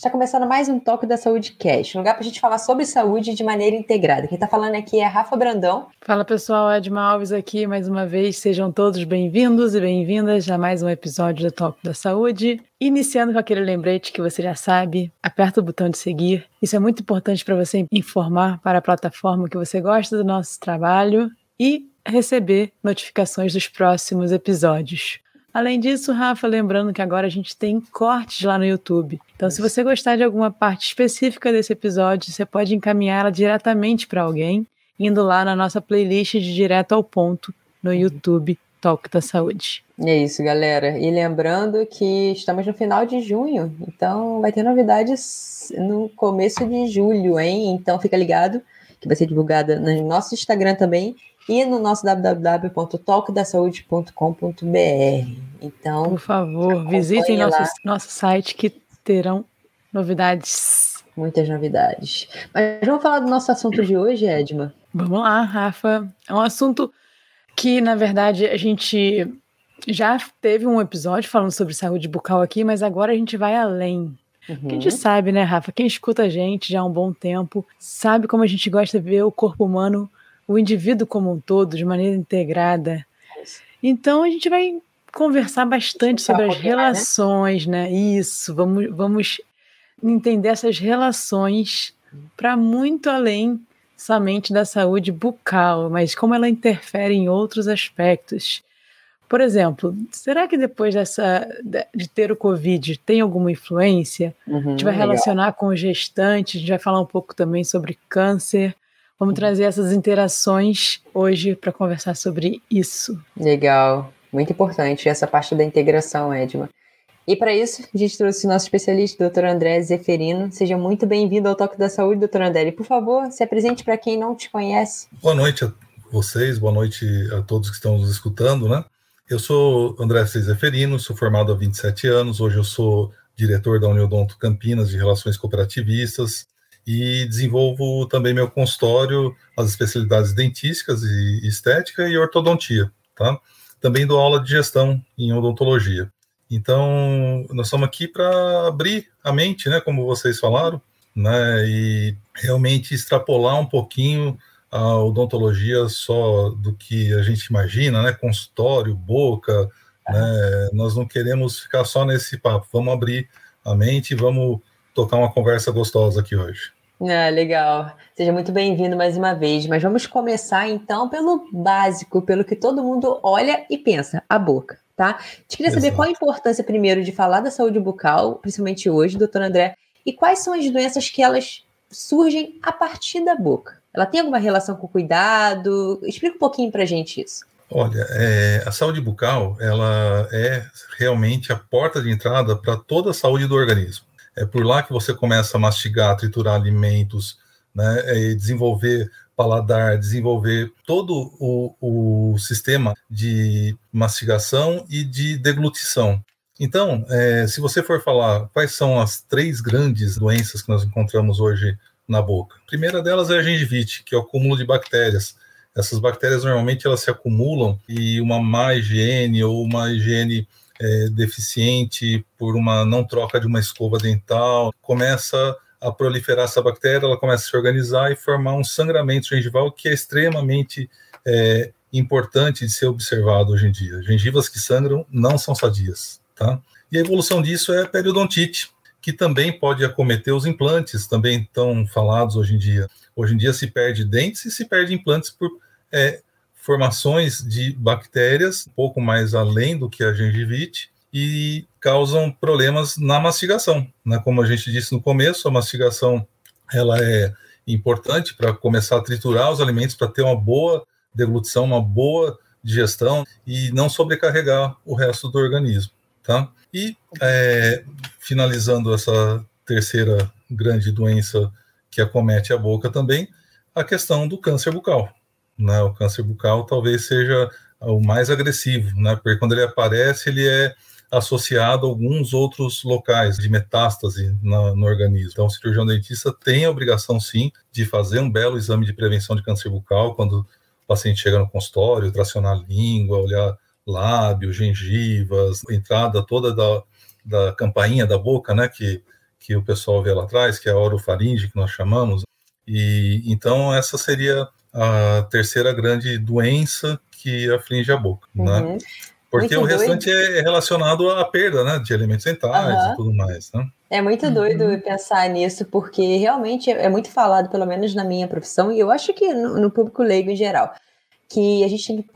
Está começando mais um Toque da Saúde Cast, um lugar para a gente falar sobre saúde de maneira integrada. Quem está falando aqui é Rafa Brandão. Fala pessoal, Edma Alves aqui mais uma vez. Sejam todos bem-vindos e bem-vindas a mais um episódio do Toque da Saúde. Iniciando com aquele lembrete que você já sabe, aperta o botão de seguir. Isso é muito importante para você informar para a plataforma que você gosta do nosso trabalho e receber notificações dos próximos episódios. Além disso, Rafa, lembrando que agora a gente tem cortes lá no YouTube. Então, se você gostar de alguma parte específica desse episódio, você pode encaminhá-la diretamente para alguém, indo lá na nossa playlist de Direto ao Ponto no YouTube Talk da Saúde. É isso, galera. E lembrando que estamos no final de junho, então vai ter novidades no começo de julho, hein? Então fica ligado que vai ser divulgada no nosso Instagram também e no nosso www.talkdasaude.com.br. Então, por favor, visitem nosso, nosso site que terão novidades. Muitas novidades. Mas vamos falar do nosso assunto de hoje, Edma? Vamos lá, Rafa. É um assunto que, na verdade, a gente já teve um episódio falando sobre saúde bucal aqui, mas agora a gente vai além. Uhum. A gente sabe, né, Rafa? Quem escuta a gente já há um bom tempo sabe como a gente gosta de ver o corpo humano o indivíduo como um todo, de maneira integrada. Então a gente vai conversar bastante sobre as relações, né? Isso, vamos, vamos entender essas relações para muito além somente da saúde bucal, mas como ela interfere em outros aspectos. Por exemplo, será que depois dessa de ter o Covid tem alguma influência? Uhum, a gente vai relacionar legal. com gestantes, a gente vai falar um pouco também sobre câncer. Vamos trazer essas interações hoje para conversar sobre isso. Legal, muito importante essa parte da integração, Edma. E para isso, a gente trouxe o nosso especialista, doutor André Zeferino. Seja muito bem-vindo ao Toque da Saúde, doutor André. E, por favor, se apresente para quem não te conhece. Boa noite a vocês, boa noite a todos que estão nos escutando, né? Eu sou André Zeferino, sou formado há 27 anos, hoje eu sou diretor da Uniodonto Campinas de Relações Cooperativistas, e desenvolvo também meu consultório, as especialidades dentísticas e estética e ortodontia, tá? Também dou aula de gestão em odontologia. Então, nós estamos aqui para abrir a mente, né, como vocês falaram, né, e realmente extrapolar um pouquinho a odontologia só do que a gente imagina, né, consultório, boca, né, nós não queremos ficar só nesse papo, vamos abrir a mente, vamos tocar uma conversa gostosa aqui hoje. Ah, legal. Seja muito bem-vindo mais uma vez. Mas vamos começar então pelo básico, pelo que todo mundo olha e pensa, a boca, tá? Te queria saber Exato. qual a importância primeiro de falar da saúde bucal, principalmente hoje, doutor André, e quais são as doenças que elas surgem a partir da boca. Ela tem alguma relação com o cuidado? Explica um pouquinho pra gente isso. Olha, é, a saúde bucal, ela é realmente a porta de entrada para toda a saúde do organismo. É por lá que você começa a mastigar, triturar alimentos, né, é, desenvolver paladar, desenvolver todo o, o sistema de mastigação e de deglutição. Então, é, se você for falar quais são as três grandes doenças que nós encontramos hoje na boca, a primeira delas é a gengivite, que é o acúmulo de bactérias. Essas bactérias normalmente elas se acumulam e uma má higiene ou uma higiene é, deficiente por uma não troca de uma escova dental, começa a proliferar essa bactéria, ela começa a se organizar e formar um sangramento gengival que é extremamente é, importante de ser observado hoje em dia. Gengivas que sangram não são sadias, tá? E a evolução disso é a periodontite, que também pode acometer os implantes, também tão falados hoje em dia. Hoje em dia se perde dentes e se perde implantes por é, formações de bactérias, um pouco mais além do que a gengivite, e causam problemas na mastigação. Né? Como a gente disse no começo, a mastigação ela é importante para começar a triturar os alimentos, para ter uma boa deglutição, uma boa digestão e não sobrecarregar o resto do organismo. Tá? E é, finalizando essa terceira grande doença que acomete a boca também, a questão do câncer bucal né? O câncer bucal talvez seja o mais agressivo, né? Porque quando ele aparece, ele é associado a alguns outros locais de metástase no, no organismo. Então, o cirurgião dentista tem a obrigação, sim, de fazer um belo exame de prevenção de câncer bucal quando o paciente chega no consultório, tracionar a língua, olhar lábio, gengivas, entrada toda da, da campainha da boca, né, que, que o pessoal vê lá atrás, que é a orofaringe, que nós chamamos. E então essa seria a terceira grande doença que aflige a boca, né? uhum. né? Porque muito o restante doido. é relacionado à perda, né, de elementos dentais uhum. e tudo mais, né? É muito uhum. doido uhum. pensar nisso, porque realmente é muito falado, pelo menos na minha profissão, e eu acho que no, no público leigo em geral, que a gente tem que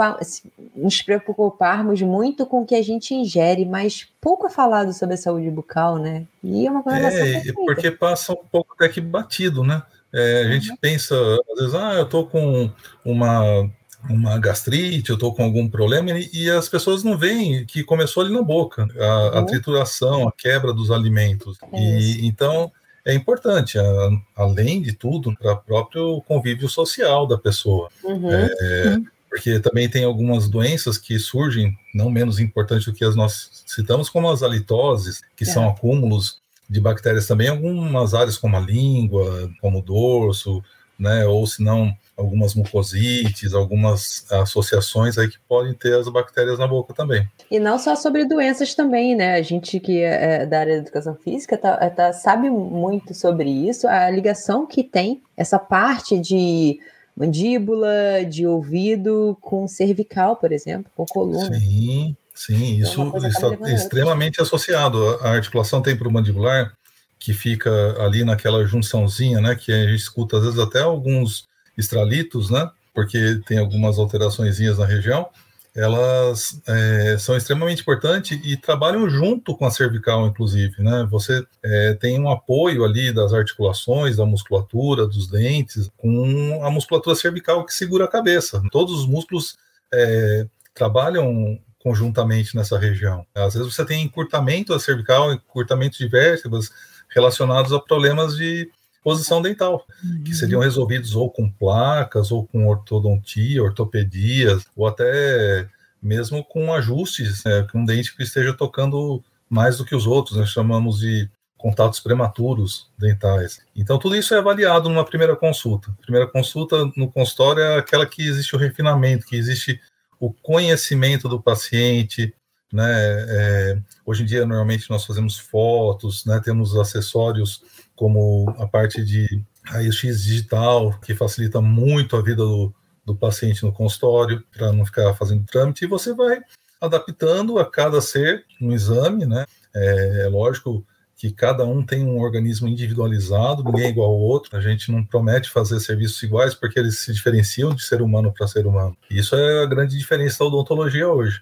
nos preocuparmos muito com o que a gente ingere, mas pouco é falado sobre a saúde bucal, né? E é uma coisa É, porque passa um pouco até que batido, né? É, a gente uhum. pensa, às vezes, ah, eu tô com uma uma gastrite, eu estou com algum problema, e, e, as pessoas não veem que começou ali na boca, a, uhum. a trituração, a quebra dos alimentos. É e então é importante, a, além de tudo, para o próprio convívio social da pessoa. Uhum. É, uhum. Porque também tem algumas doenças que surgem, não menos importantes do que as nós citamos, como as halitoses, que é. são acúmulos de bactérias também algumas áreas como a língua, como o dorso, né, ou se não algumas mucosites, algumas associações aí que podem ter as bactérias na boca também. E não só sobre doenças também, né? A gente que é, é da área da educação física tá, é, tá, sabe muito sobre isso, a ligação que tem essa parte de mandíbula, de ouvido com cervical, por exemplo, com coluna. Sim, sim, então, isso está extremamente associado. A articulação temporomandibular, que fica ali naquela junçãozinha, né, que a gente escuta às vezes até alguns estralitos, né? Porque tem algumas alterações na região, elas é, são extremamente importantes e trabalham junto com a cervical, inclusive, né? Você é, tem um apoio ali das articulações, da musculatura, dos dentes, com a musculatura cervical que segura a cabeça. Todos os músculos é, trabalham conjuntamente nessa região. Às vezes você tem encurtamento da cervical, encurtamento de vértebras relacionados a problemas de posição dental, uhum. que seriam resolvidos ou com placas, ou com ortodontia, ortopedias, ou até mesmo com ajustes, né, com um dente que esteja tocando mais do que os outros, nós chamamos de contatos prematuros dentais. Então, tudo isso é avaliado numa primeira consulta. Primeira consulta no consultório é aquela que existe o refinamento, que existe o conhecimento do paciente, né? É, hoje em dia, normalmente, nós fazemos fotos, né? temos acessórios como a parte de raio-x digital, que facilita muito a vida do, do paciente no consultório, para não ficar fazendo trâmite, e você vai adaptando a cada ser um exame, né? É, é, lógico que cada um tem um organismo individualizado, ninguém é igual ao outro, a gente não promete fazer serviços iguais porque eles se diferenciam de ser humano para ser humano. Isso é a grande diferença da odontologia hoje.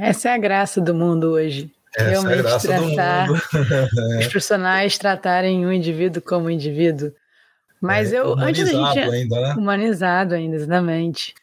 Essa é a graça do mundo hoje. Essa realmente é a graça tratar, do mundo. os profissionais tratarem um indivíduo como um indivíduo. Mas é, eu antes da gente ainda, né? humanizado ainda, exatamente.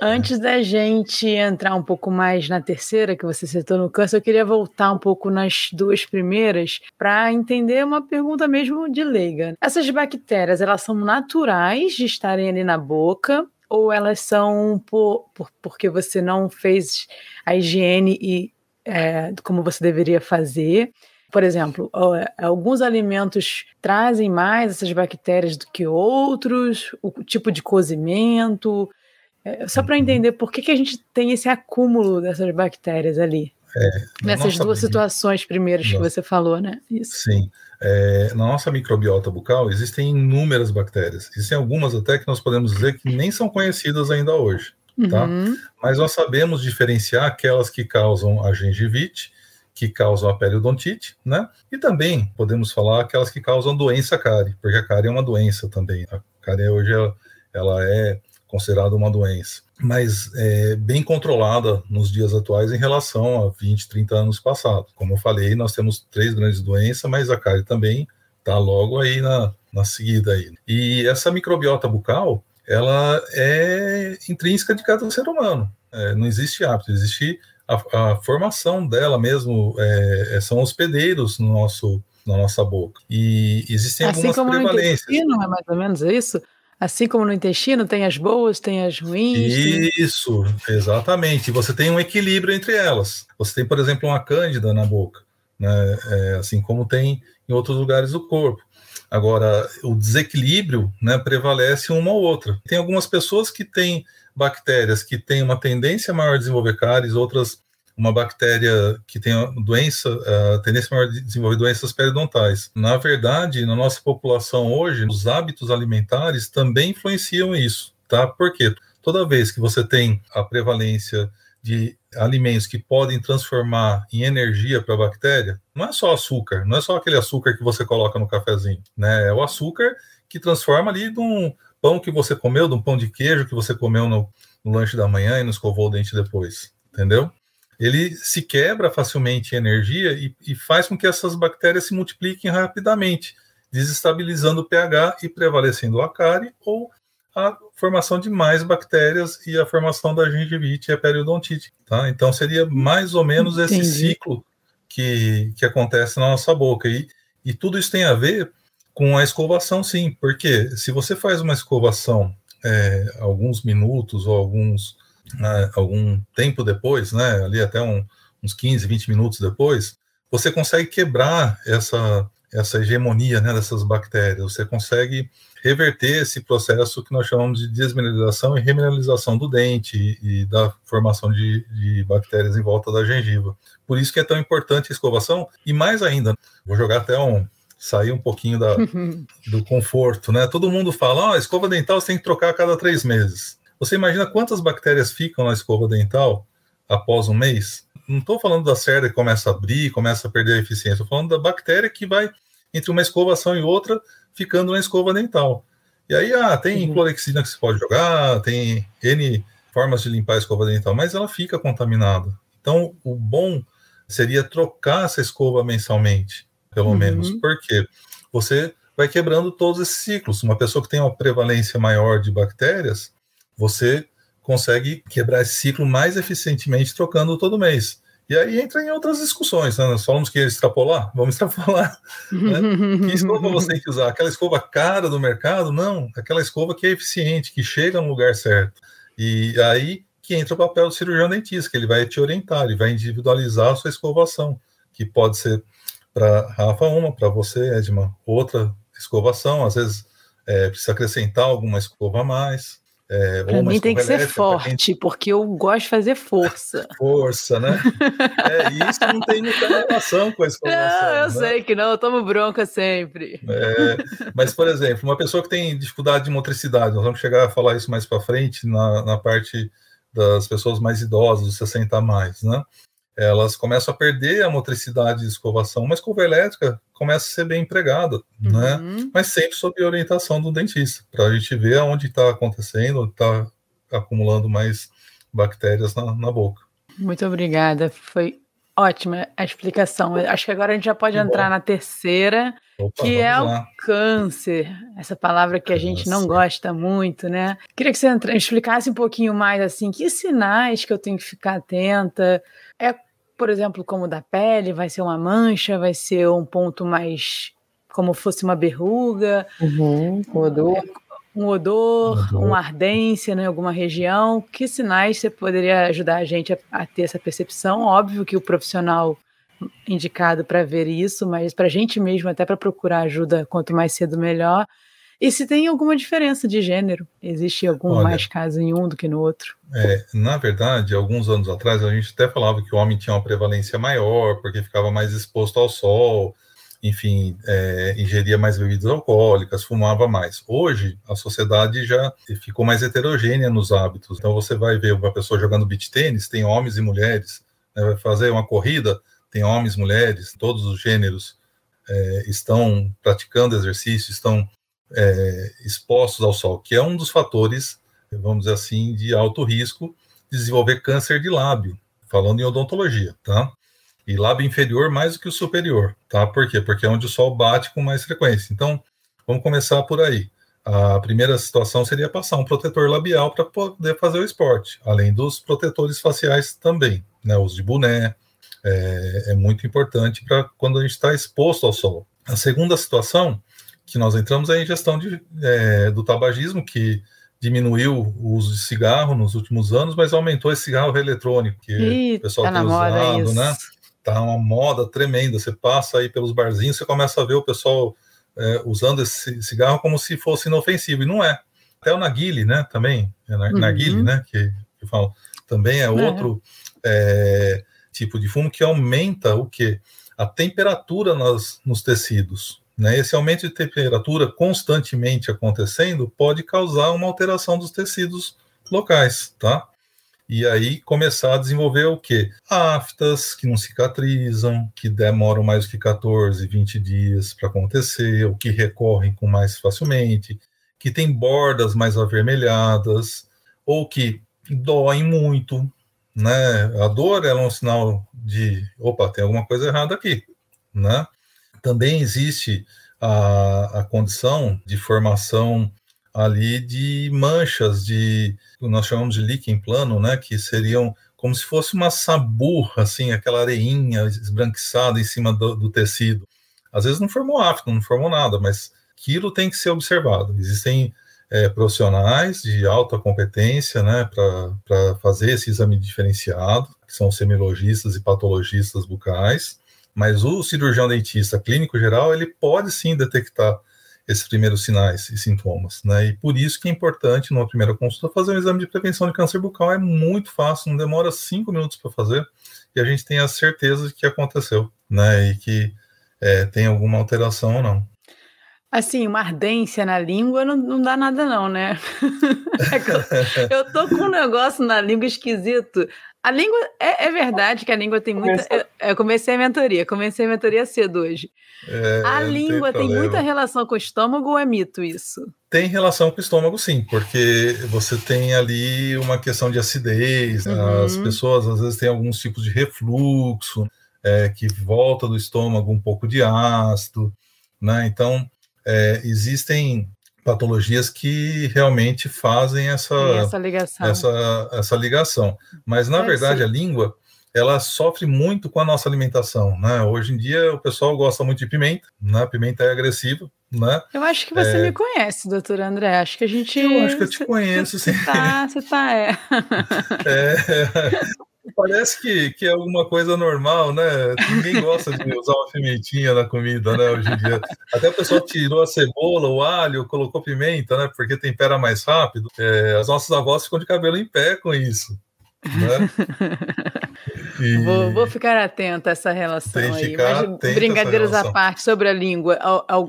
Antes da gente entrar um pouco mais na terceira que você citou no câncer, eu queria voltar um pouco nas duas primeiras para entender uma pergunta mesmo de leiga. Essas bactérias, elas são naturais de estarem ali na boca ou elas são por, por porque você não fez a higiene e é, como você deveria fazer. Por exemplo, alguns alimentos trazem mais essas bactérias do que outros, o tipo de cozimento. É, só para entender por que, que a gente tem esse acúmulo dessas bactérias ali. É, Nessas duas situações primeiras nossa. que você falou, né? Isso. Sim. É, na nossa microbiota bucal existem inúmeras bactérias. Existem algumas até que nós podemos dizer que nem são conhecidas ainda hoje. Tá? Uhum. Mas nós sabemos diferenciar aquelas que causam a gengivite, que causam a periodontite, né? E também podemos falar aquelas que causam doença cárie, porque a cárie é uma doença também. A cárie hoje ela, ela é considerada uma doença, mas é bem controlada nos dias atuais em relação a 20, 30 anos passados. Como eu falei, nós temos três grandes doenças, mas a cárie também está logo aí na, na seguida aí. E essa microbiota bucal, ela é intrínseca de cada ser humano. É, não existe hábito, existe a, a formação dela mesmo. É, é, são hospedeiros no nosso, na nossa boca. E existem assim algumas como prevalências. No intestino, é mais ou menos isso? Assim como no intestino tem as boas, tem as ruins. Isso, tem... exatamente. Você tem um equilíbrio entre elas. Você tem, por exemplo, uma cândida na boca, né? É, assim como tem em outros lugares do corpo. Agora, o desequilíbrio né, prevalece uma ou outra. Tem algumas pessoas que têm bactérias que têm uma tendência maior a desenvolver cáries, outras uma bactéria que tem doença, a tendência maior de desenvolver doenças periodontais. Na verdade, na nossa população hoje, os hábitos alimentares também influenciam isso, tá? Por quê? Toda vez que você tem a prevalência de alimentos que podem transformar em energia para a bactéria, não é só açúcar, não é só aquele açúcar que você coloca no cafezinho, né? É o açúcar que transforma ali de um pão que você comeu, de um pão de queijo que você comeu no, no lanche da manhã e não escovou o dente depois, entendeu? Ele se quebra facilmente em energia e, e faz com que essas bactérias se multipliquem rapidamente, desestabilizando o pH e prevalecendo a cárie ou a formação de mais bactérias e a formação da gengivite e a periodontite. Tá? Então, seria mais ou menos Entendi. esse ciclo que, que acontece na nossa boca. E, e tudo isso tem a ver com a escovação, sim, porque se você faz uma escovação é, alguns minutos ou alguns né, algum tempo depois, né, ali até um, uns 15, 20 minutos depois, você consegue quebrar essa, essa hegemonia né, dessas bactérias, você consegue reverter esse processo que nós chamamos de desmineralização e remineralização do dente e, e da formação de, de, bactérias em volta da gengiva. Por isso que é tão importante a escovação, e mais ainda, vou jogar até um, sair um pouquinho da, do conforto, né? Todo mundo fala, oh, escova dental você tem que trocar a cada três meses. Você imagina quantas bactérias ficam na escova dental após um mês? Não estou falando da cerda que começa a abrir, começa a perder a eficiência, estou falando da bactéria que vai entre uma escovação e outra ficando na escova dental. E aí, ah, tem uhum. clorexina que você pode jogar, tem N formas de limpar a escova dental, mas ela fica contaminada. Então, o bom seria trocar essa escova mensalmente, pelo uhum. menos, porque você vai quebrando todos esses ciclos. Uma pessoa que tem uma prevalência maior de bactérias, você consegue quebrar esse ciclo mais eficientemente trocando todo mês. E aí entra em outras discussões, né? Nós falamos que ia extrapolar, vamos extrapolar. Né? que escova você tem que usar? Aquela escova cara do mercado? Não, aquela escova que é eficiente, que chega no lugar certo. E aí que entra o papel do cirurgião dentista, que ele vai te orientar, ele vai individualizar a sua escovação, que pode ser para Rafa uma, para você, Edma, outra escovação, às vezes é, precisa acrescentar alguma escova a mais. É, para mim tem que ser forte, quem... porque eu gosto de fazer força. Força, né? é, isso não tem muita relação com a escolação. Não, eu né? sei que não, eu tomo bronca sempre. É, mas, por exemplo, uma pessoa que tem dificuldade de motricidade, nós vamos chegar a falar isso mais para frente, na, na parte das pessoas mais idosas, dos 60 a mais, né? Elas começam a perder a motricidade de escovação. Uma escova elétrica começa a ser bem empregada, né? uhum. né? Mas sempre sob orientação do dentista, para a gente ver aonde está acontecendo, está acumulando mais bactérias na, na, boca. Muito obrigada, foi ótima a explicação. Acho que agora a gente já pode entrar bom. na terceira, Opa, que é lá. o câncer, essa palavra que a gente não gosta muito, né? Queria que você explicasse um pouquinho mais assim, que sinais que eu tenho que ficar atenta. É por exemplo, como da pele, vai ser uma mancha, vai ser um ponto mais como fosse uma berruga, uhum, um odor, um odor, odor. uma ardência né, em alguma região. Que sinais você poderia ajudar a gente a, a ter essa percepção? Óbvio que o profissional indicado para ver isso, mas para a gente mesmo, até para procurar ajuda, quanto mais cedo melhor. E se tem alguma diferença de gênero? Existe algum Olha, mais caso em um do que no outro? É, na verdade, alguns anos atrás, a gente até falava que o homem tinha uma prevalência maior, porque ficava mais exposto ao sol, enfim, é, ingeria mais bebidas alcoólicas, fumava mais. Hoje, a sociedade já ficou mais heterogênea nos hábitos. Então, você vai ver uma pessoa jogando beach tênis, tem homens e mulheres. Né, vai fazer uma corrida, tem homens, mulheres, todos os gêneros é, estão praticando exercício, estão é, expostos ao sol, que é um dos fatores, vamos dizer assim, de alto risco de desenvolver câncer de lábio, falando em odontologia, tá? E lábio inferior mais do que o superior, tá? Por quê? Porque é onde o sol bate com mais frequência. Então, vamos começar por aí. A primeira situação seria passar um protetor labial para poder fazer o esporte, além dos protetores faciais também, né? Os de boné, é, é muito importante para quando a gente está exposto ao sol. A segunda situação que nós entramos é a ingestão de, é, do tabagismo, que diminuiu o uso de cigarro nos últimos anos, mas aumentou esse cigarro eletrônico, que Ih, o pessoal tá tem usado, isso. né? Tá uma moda tremenda. Você passa aí pelos barzinhos, você começa a ver o pessoal é, usando esse cigarro como se fosse inofensivo, e não é. Até o narguile, né, também, é uhum. narguile, né, que, que falam, também é, é. outro é. tipo de fumo que aumenta o que? A temperatura nas, nos tecidos. Né? Esse aumento de temperatura constantemente acontecendo pode causar uma alteração dos tecidos locais, tá? E aí começar a desenvolver o quê? Aftas que não cicatrizam, que demoram mais que 14, 20 dias para acontecer, ou que recorrem com mais facilmente, que tem bordas mais avermelhadas, ou que doem muito, né? A dor é um sinal de, opa, tem alguma coisa errada aqui, né? Também existe a, a condição de formação ali de manchas de, nós chamamos de líquen plano, né, que seriam como se fosse uma saburra, assim, aquela areinha esbranquiçada em cima do, do tecido. Às vezes não formou afto, não formou nada, mas aquilo tem que ser observado. Existem é, profissionais de alta competência né, para fazer esse exame diferenciado, que são semiologistas e patologistas bucais, mas o cirurgião dentista clínico geral, ele pode sim detectar esses primeiros sinais e sintomas, né? E por isso que é importante, numa primeira consulta, fazer um exame de prevenção de câncer bucal. É muito fácil, não demora cinco minutos para fazer, e a gente tem a certeza de que aconteceu, né? E que é, tem alguma alteração ou não. Assim, uma ardência na língua não, não dá nada, não, né? é eu, eu tô com um negócio na língua esquisito. A língua, é, é verdade que a língua tem muita. Eu, eu, comecei a mentoria, comecei a mentoria cedo hoje. É, a língua tem, tem muita relação com o estômago ou é mito isso? Tem relação com o estômago, sim, porque você tem ali uma questão de acidez, uhum. as pessoas às vezes têm alguns tipos de refluxo, é, que volta do estômago um pouco de ácido, né? Então, é, existem patologias que realmente fazem essa, essa, ligação. essa, essa ligação. Mas, na verdade, ser. a língua ela sofre muito com a nossa alimentação, né? Hoje em dia o pessoal gosta muito de pimenta, né? Pimenta é agressiva, né? Eu acho que você é... me conhece, doutor André. Acho que a gente. Eu acho que eu te conheço, sim. Você tá, você tá, é. é. Parece que, que é alguma coisa normal, né? Ninguém gosta de usar uma pimentinha na comida, né? Hoje em dia. Até o pessoal tirou a cebola, o alho, colocou pimenta, né? Porque tempera mais rápido. É, as nossas avós ficam de cabelo em pé com isso. Né? E... Vou, vou, ficar atento a essa relação aí. Mas, brincadeiras à parte sobre a língua,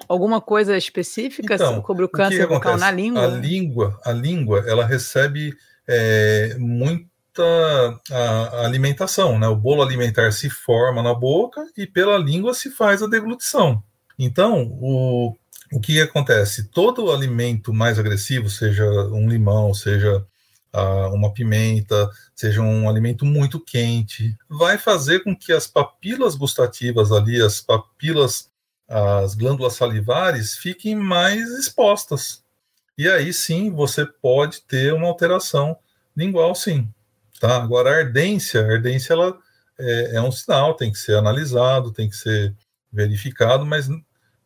alguma coisa específica então, sobre o câncer o bucal na língua? A língua, a língua, ela recebe é, muito a, alimentação, né? O bolo alimentar se forma na boca e pela língua se faz a deglutição. Então, o, o que acontece? Todo alimento mais agressivo, seja um limão, seja uma pimenta, seja um alimento muito quente, vai fazer com que as papilas gustativas ali, as papilas, as glândulas salivares, fiquem mais expostas. E aí sim você pode ter uma alteração lingual, sim. Tá? Agora, a ardência, a ardência ela é, é, um sinal, tem que ser analisado, tem que ser verificado, mas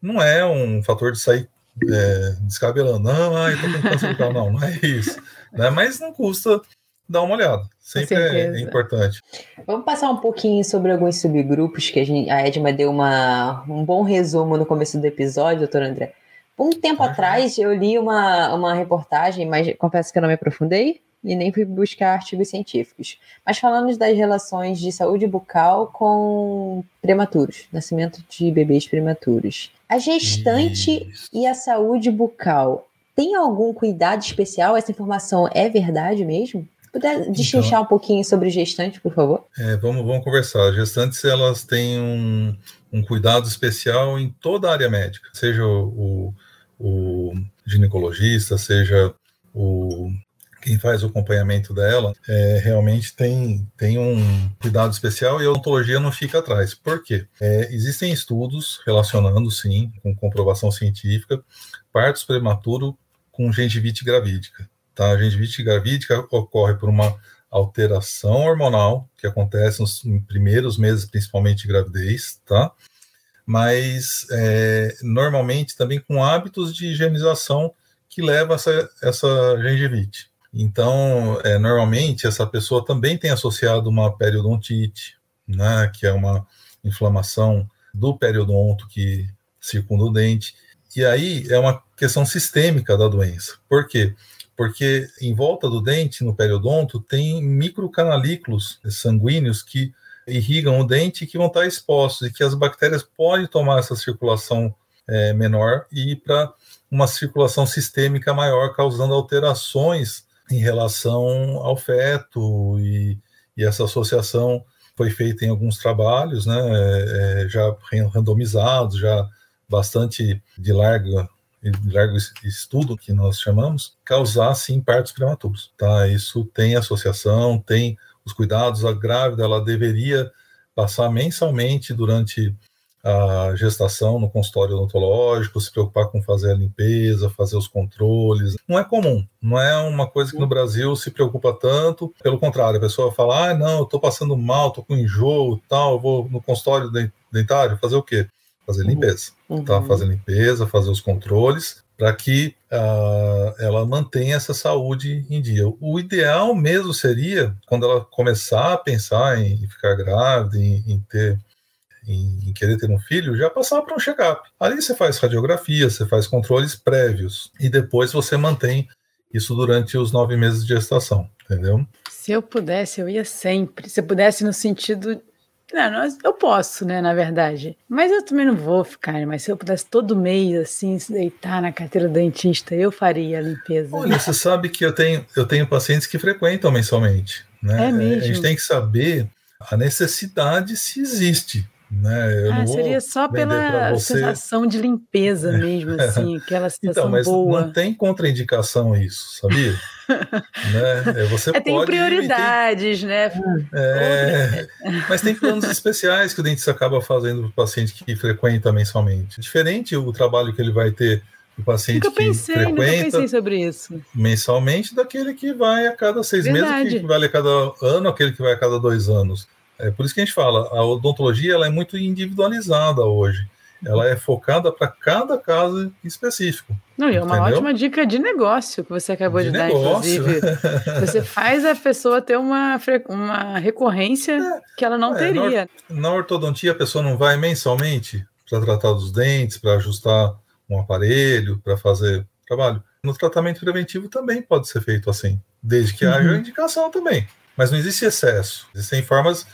não é um fator de sair é, descabelando. Não, ah, com câncer bucal. Não, não é isso. Né? Mas não custa dar uma olhada. Sempre é, é, importante. Vamos passar um pouquinho sobre alguns subgrupos que a, gente, a Edma deu uma, um bom resumo no começo do episódio, doutor André. Um tempo uhum. atrás eu li uma, uma reportagem, mas confesso que eu não me aprofundei, e nem fui buscar artigos científicos. Mas falando das relações de saúde bucal com prematuros, nascimento de bebês prematuros. A gestante Isso. e a saúde bucal tem algum cuidado especial? Essa informação é verdade mesmo? Puder destrinchar então, um pouquinho sobre gestante, por favor? É, vamos, vamos conversar. As gestantes elas têm um, um cuidado especial em toda a área médica, seja o, o ginecologista, seja o quem faz o acompanhamento dela é, realmente tem, tem um cuidado especial e a odontologia não fica atrás. Por quê? É, existem estudos relacionando, sim, com comprovação científica, partos prematuro com gengivite gravídica. Tá? A gengivite gravídica ocorre por uma alteração hormonal que acontece nos primeiros meses, principalmente de gravidez, tá? Mas é, normalmente também com hábitos de higienização que leva essa, essa gengivite. Então, é, normalmente, essa pessoa também tem associado uma periodontite, né, que é uma inflamação do periodonto que circunda o dente. E aí é uma questão sistêmica da doença. Por quê? Porque em volta do dente, no periodonto, tem microcanalículos sanguíneos que irrigam o dente que vão estar expostos e que as bactérias podem tomar essa circulação é, menor e ir para uma circulação sistêmica maior, causando alterações em relação ao feto e, e essa associação foi feita em alguns trabalhos, né, é, é já randomizados, já bastante de larga largo estudo que nós chamamos, causar sim partos prematuros, tá? Isso tem associação, tem os cuidados, a grávida ela deveria passar mensalmente durante a gestação no consultório odontológico, se preocupar com fazer a limpeza, fazer os controles. Não é comum, não é uma coisa que no Brasil se preocupa tanto. Pelo contrário, a pessoa fala: ah, não, eu estou passando mal, estou com enjoo tal, eu vou no consultório dentário fazer o quê? Fazer limpeza. Tá? Uhum. Tá? Fazer limpeza, fazer os controles para que uh, ela mantenha essa saúde em dia. O ideal mesmo seria, quando ela começar a pensar em ficar grávida, em, em ter em, em, querer ter um filho, já passar para um check-up. Ali você faz radiografia, você faz controles prévios e depois você mantém isso durante os nove meses de gestação, entendeu? Se eu pudesse, eu ia sempre. Se eu pudesse no sentido não, eu posso, né, na verdade. Mas eu também não vou ficar, mas se eu pudesse todo mês, assim, se deitar na carteira do dentista, eu faria a limpeza. Olha, você sabe que eu tenho, eu tenho pacientes que frequentam mensalmente, né? É mesmo? A gente tem que saber a necessidade se existe. Né? Ah, seria só pela sensação de limpeza mesmo, assim, aquela então, sensação então, mas boa. Não tem contraindicação isso, sabia? né? É, você é, tem prioridades, tem... né? É, mas tem planos especiais que o dentista acaba fazendo para o paciente que frequenta mensalmente. Diferente o trabalho que ele vai ter o paciente nunca pensei, que frequenta nunca pensei sobre isso. mensalmente daquele que vai a cada seis Verdade. meses, que vai a cada ano, aquele que vai a cada dois anos. É por isso que a gente fala, a odontologia ela é muito individualizada hoje. Ela é focada para cada caso específico. Não, e é uma entendeu? ótima dica de negócio que você acabou de, de dar, inclusive. Você faz a pessoa ter uma, uma recorrência é, que ela não é, teria. Na, na ortodontia, a pessoa não vai mensalmente para tratar dos dentes, para ajustar um aparelho, para fazer trabalho. No tratamento preventivo também pode ser feito assim, desde que uhum. haja indicação também. Mas não existe excesso. Existem formas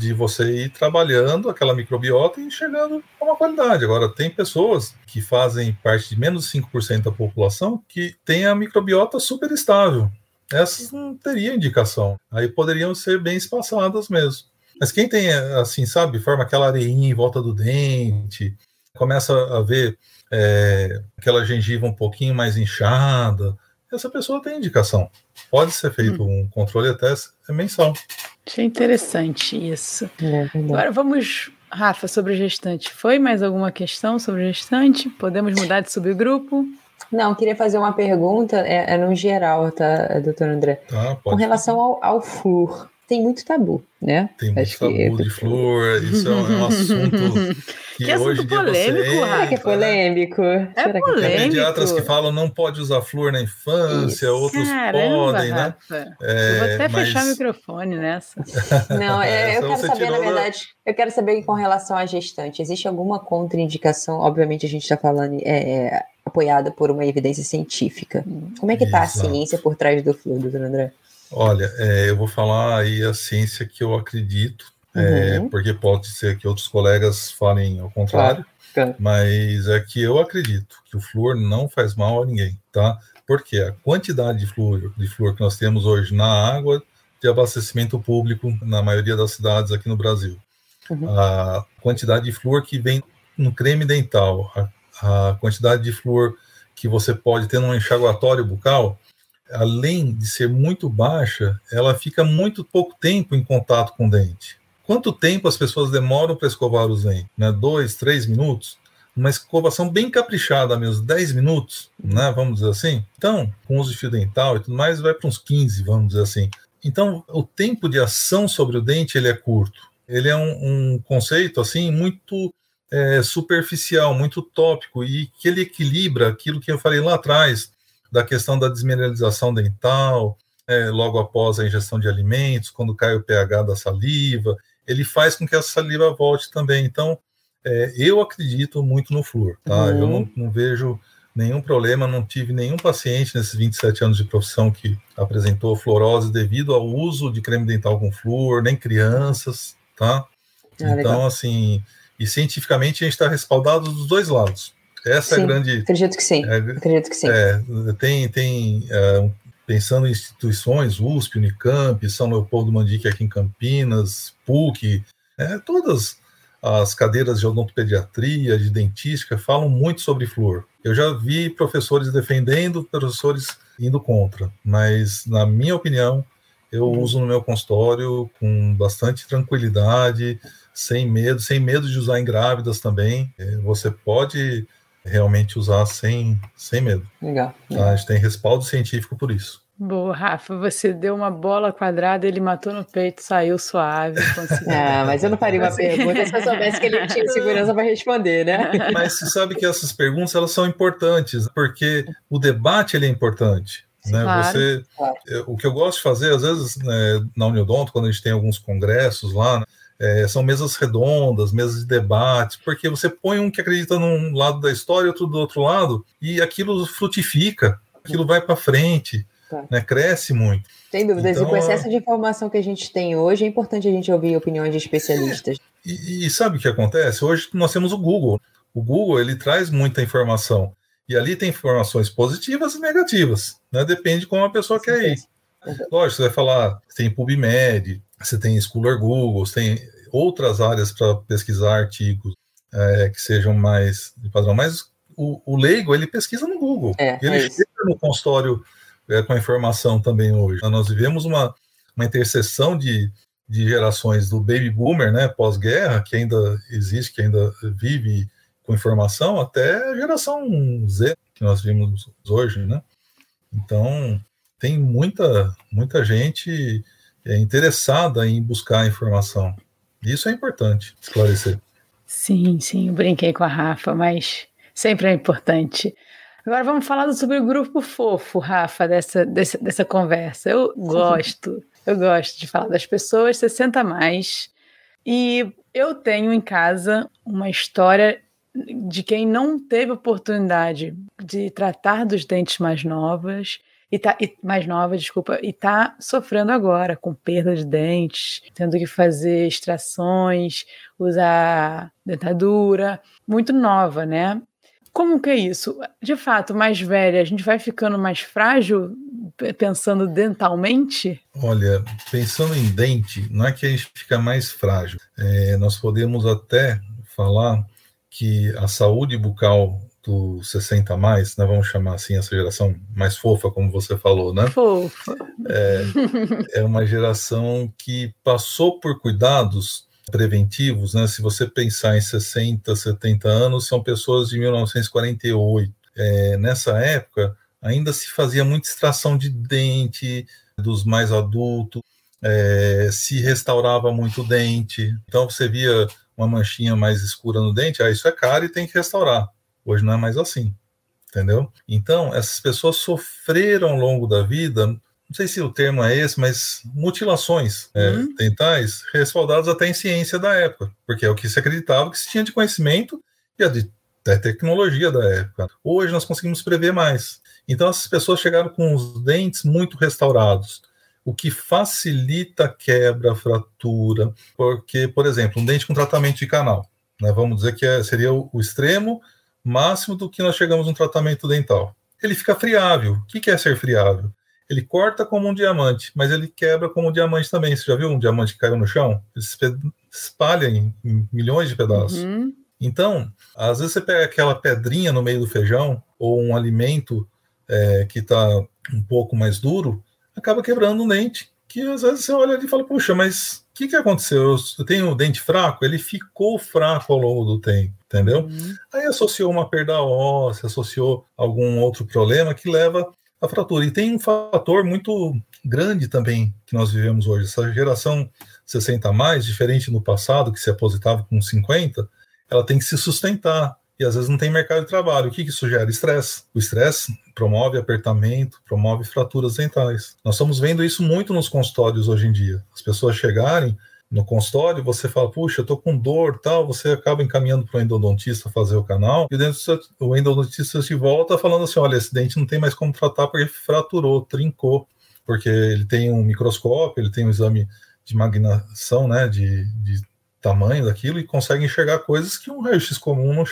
de você ir trabalhando aquela microbiota e chegando a uma qualidade. Agora, tem pessoas que fazem parte de menos de 5% da população que tem a microbiota super estável. Essas não teriam indicação. Aí poderiam ser bem espaçadas mesmo. Mas quem tem, assim, sabe, forma aquela areinha em volta do dente, começa a ver é, aquela gengiva um pouquinho mais inchada, essa pessoa tem indicação. Pode ser feito hum. um controle até mensal. Achei interessante isso. É, Agora vamos, Rafa, sobre gestante. Foi mais alguma questão sobre gestante? Podemos mudar de subgrupo? Não, queria fazer uma pergunta, é, é no geral, tá, doutor André? Tá, Com relação ao, ao flúor tem muito tabu, né? Tem muito Acho tabu que... de flor, isso é um, assunto que, que hoje assunto polêmico, você entra, é que é polêmico. É Será polêmico. Tem pediatras que falam não pode usar flor na infância, isso. outros Caramba, podem, né? É, eu vou até mas... fechar o microfone nessa. Não, é, eu quero saber, na verdade, eu quero saber com relação à gestante, existe alguma contraindicação? Obviamente a gente está falando é, é, apoiada por uma evidência científica. Como é que está a ciência por trás do flor, doutor André? Olha, é, eu vou falar aí a ciência que eu acredito, é, uhum. porque pode ser que outros colegas falem ao contrário, claro. mas é que eu acredito que o flúor não faz mal a ninguém, tá? Porque a quantidade de flúor, de flúor que nós temos hoje na água de abastecimento público na maioria das cidades aqui no Brasil, uhum. a quantidade de flúor que vem no creme dental, a, a quantidade de flúor que você pode ter num enxaguatório bucal, além de ser muito baixa, ela fica muito pouco tempo em contato com o dente. Quanto tempo as pessoas demoram para escovar os dentes? Né? Dois, três minutos? Uma escovação bem caprichada mesmo, 10 minutos, né? vamos dizer assim. Então, com uso de fio dental e tudo mais, vai para uns 15, vamos dizer assim. Então, o tempo de ação sobre o dente ele é curto. Ele é um, um conceito assim muito é, superficial, muito tópico e que ele equilibra aquilo que eu falei lá atrás da questão da desmineralização dental, é, logo após a ingestão de alimentos, quando cai o pH da saliva, ele faz com que a saliva volte também. Então, é, eu acredito muito no flúor, tá? Uhum. Eu não, não, vejo nenhum problema, não tive nenhum paciente nesses 27 anos de profissão que apresentou fluorose devido ao uso de creme dental com flúor, nem crianças, tá? Ah, então, legal. assim, e cientificamente a gente está respaldado dos dois lados. Essa sim, é a grande. Acredito que sim. É, acredito que sim. É, tem, tem é, pensando em instituições, USP, Unicamp, São Leopoldo Mandique aqui em Campinas, PUC, é, todas as cadeiras de odontopediatria, de dentística, falam muito sobre flúor. Eu já vi professores defendendo, professores indo contra, mas, na minha opinião, eu uhum. uso no meu consultório com bastante tranquilidade, sem medo, sem medo de usar em grávidas também. É, você pode realmente usar sem, sem medo. Legal. Tá? A gente tem respaldo científico por isso. Boa, Rafa, você deu uma bola quadrada, ele matou no peito, saiu suave. ah, mas eu não faria uma pergunta se eu soubesse que ele tinha segurança para responder, né? Mas você sabe que essas perguntas elas são importantes, porque o debate ele é importante. Né? Claro, você, claro. O que eu gosto de fazer, às vezes, né, na Unidonto, quando a gente tem alguns congressos lá, né, é, são mesas redondas, mesas de debate, porque você põe um que acredita num lado da história, outro do outro lado, e aquilo frutifica, aquilo vai para frente. Tá. Né, cresce muito. Sem dúvidas, então, e com o excesso de informação que a gente tem hoje, é importante a gente ouvir opiniões de especialistas. E, e, sabe o que acontece? Hoje nós temos o Google. O Google ele traz muita informação. E ali tem informações positivas e negativas. Né? Depende de como a pessoa quer ir. Lógico, você vai falar, tem PubMed, você tem Scholar Google, você tem outras áreas para pesquisar artigos é, que sejam mais de padrão, mas o, o leigo ele pesquisa no Google. É, ele é chega no consultório é, com a informação também hoje. Nós vivemos uma, uma interseção de, de gerações do baby boomer, né, pós-guerra, que ainda existe, que ainda vive com informação, até a geração Z, que nós vimos hoje, né? Então, tem muita, muita gente é, interessada em buscar informação. Isso é importante esclarecer. Sim, sim, eu brinquei com a Rafa, mas sempre é importante. Agora vamos falar sobre o grupo fofo, Rafa, dessa, dessa, dessa conversa. Eu gosto, eu gosto de falar das pessoas 60 mais. E eu tenho em casa uma história de quem não teve oportunidade de tratar dos dentes mais novas e tá e, mais nova, desculpa, e tá sofrendo agora com perda de dentes, tendo que fazer extrações, usar dentadura, muito nova, né? Como que é isso? De fato, mais velha, a gente vai ficando mais frágil pensando dentalmente? Olha, pensando em dente, não é que a gente fica mais frágil. É, nós podemos até falar que a saúde bucal do 60 mais, né, vamos chamar assim essa geração mais fofa, como você falou, né? Fofa. É, é uma geração que passou por cuidados preventivos, né? Se você pensar em 60, 70 anos, são pessoas de 1948. É, nessa época, ainda se fazia muita extração de dente dos mais adultos, é, se restaurava muito o dente. Então, você via uma manchinha mais escura no dente, ah, isso é caro e tem que restaurar. Hoje não é mais assim, entendeu? Então, essas pessoas sofreram ao longo da vida não sei se o termo é esse, mas mutilações é, uhum. dentais respaldadas até em ciência da época, porque é o que se acreditava que se tinha de conhecimento e a de, da tecnologia da época. Hoje nós conseguimos prever mais. Então essas pessoas chegaram com os dentes muito restaurados, o que facilita a quebra, a fratura, porque, por exemplo, um dente com tratamento de canal, né, vamos dizer que é, seria o, o extremo máximo do que nós chegamos no tratamento dental. Ele fica friável. O que, é ser friável? Ele corta como um diamante, mas ele quebra como um diamante também. Você já viu um diamante que caiu no chão? Ele se espalha em, em milhões de pedaços. Uhum. Então, às vezes você pega aquela pedrinha no meio do feijão, ou um alimento é, que está um pouco mais duro, acaba quebrando um dente. Que às vezes você olha ali e fala, puxa, mas o que, que aconteceu? Eu tenho o dente fraco? Ele ficou fraco ao longo do tempo, entendeu? Uhum. Aí associou uma perda óssea, associou algum outro problema que leva a fratura. E tem um fator muito grande também que nós vivemos hoje. Essa geração 60 a mais, diferente no passado, que se aposentava com 50, ela tem que se sustentar. E às vezes não tem mercado de trabalho. O que, que isso gera? Estresse. O estresse promove apertamento, promove fraturas dentais. Nós estamos vendo isso muito nos consultórios hoje em dia. As pessoas chegarem no consultório, você fala, puxa, eu tô com dor, tal, você acaba encaminhando para o endodontista fazer o canal, e o endodontista te volta falando assim, olha, esse dente não tem mais como tratar porque fraturou, trincou, porque ele tem um microscópio, ele tem um exame de magnação, né, de, de tamanho daquilo e consegue enxergar coisas que um raio-x comum não,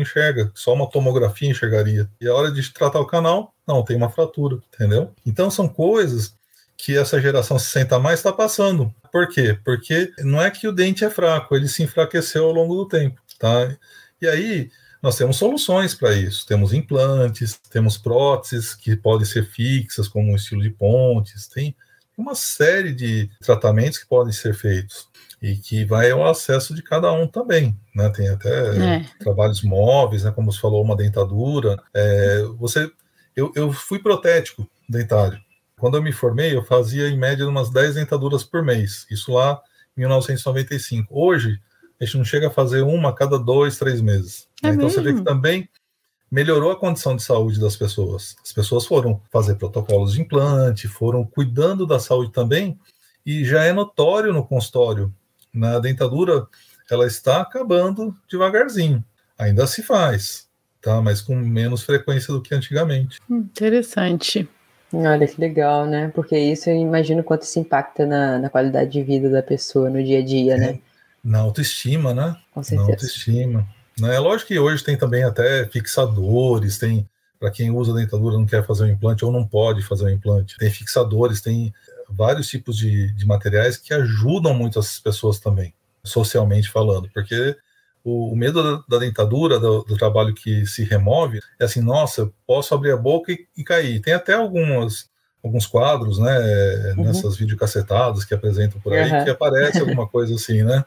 enxerga, só uma tomografia enxergaria. E a hora de tratar o canal, não, tem uma fratura, entendeu? Então são coisas que essa geração 60 mais está passando. Por quê? Porque não é que o dente é fraco, ele se enfraqueceu ao longo do tempo, tá? E aí nós temos soluções para isso. Temos implantes, temos próteses que podem ser fixas, como estilo de pontes, tem uma série de tratamentos que podem ser feitos e que vai ao acesso de cada um também, né? Tem até é. trabalhos móveis, né? Como você falou, uma dentadura. É, você, eu, eu fui protético dentário. Quando eu me formei, eu fazia em média umas 10 dentaduras por mês. Isso lá em 1995. Hoje, a gente não chega a fazer uma a cada dois, três meses. É né? Então você vê que também melhorou a condição de saúde das pessoas. As pessoas foram fazer protocolos de implante, foram cuidando da saúde também, e já é notório no consultório na dentadura ela está acabando devagarzinho. Ainda se faz, tá? Mas com menos frequência do que antigamente. Interessante. Olha que legal, né? Porque isso eu imagino quanto isso impacta na, na qualidade de vida da pessoa no dia a dia, é, né? Na autoestima, né? Com certeza. Na autoestima. Né? É lógico que hoje tem também até fixadores, tem para quem usa dentadura não quer fazer um implante ou não pode fazer um implante. Tem fixadores, tem vários tipos de, de materiais que ajudam muito essas pessoas também, socialmente falando, porque o, o medo da, da dentadura, do, do, trabalho que se remove, é assim, nossa, posso abrir a boca e, e cair. Tem até algumas alguns quadros, né, uhum. nessas videocassetadas que apresentam por aí, uhum. que aparece alguma coisa assim, né?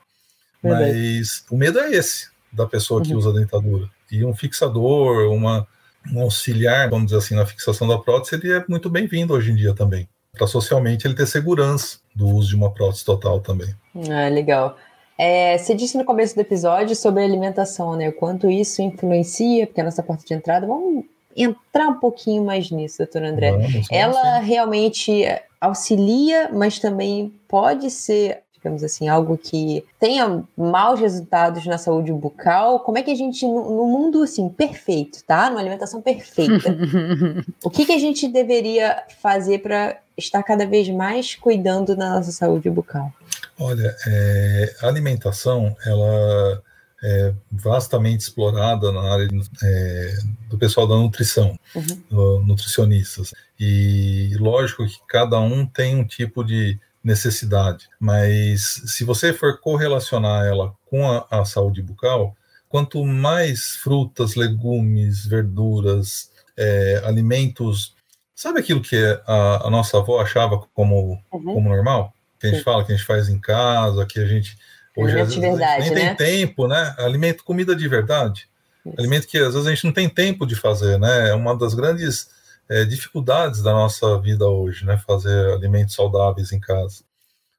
Mas o medo é esse, da pessoa que uhum. usa a dentadura. E um fixador, uma, um auxiliar, vamos dizer assim, na fixação da prótese, ele é muito bem-vindo hoje em dia também para socialmente ele ter segurança do uso de uma prótese total também. Ah, legal. É, você disse no começo do episódio sobre a alimentação, né? O quanto isso influencia, porque é a nossa porta de entrada. Vamos entrar um pouquinho mais nisso, doutora André. Vamos Ela sim. realmente auxilia, mas também pode ser digamos assim, algo que tenha maus resultados na saúde bucal, como é que a gente, no, no mundo assim, perfeito, tá? Numa alimentação perfeita, o que, que a gente deveria fazer para estar cada vez mais cuidando da nossa saúde bucal? Olha, é, a alimentação, ela é vastamente explorada na área é, do pessoal da nutrição, uhum. nutricionistas. E lógico que cada um tem um tipo de necessidade. Mas se você for correlacionar ela com a, a saúde bucal, quanto mais frutas, legumes, verduras, é, alimentos, sabe aquilo que a, a, nossa avó achava como, uhum. como normal? Que a gente Sim. fala, que a gente faz em casa, que a gente hoje às vezes, verdade, nem né? tem tempo, né? Alimento, comida de verdade. Isso. Alimento que às vezes a gente não tem tempo de fazer, né? É uma das grandes é, dificuldades da nossa vida hoje, né? Fazer alimentos saudáveis em casa.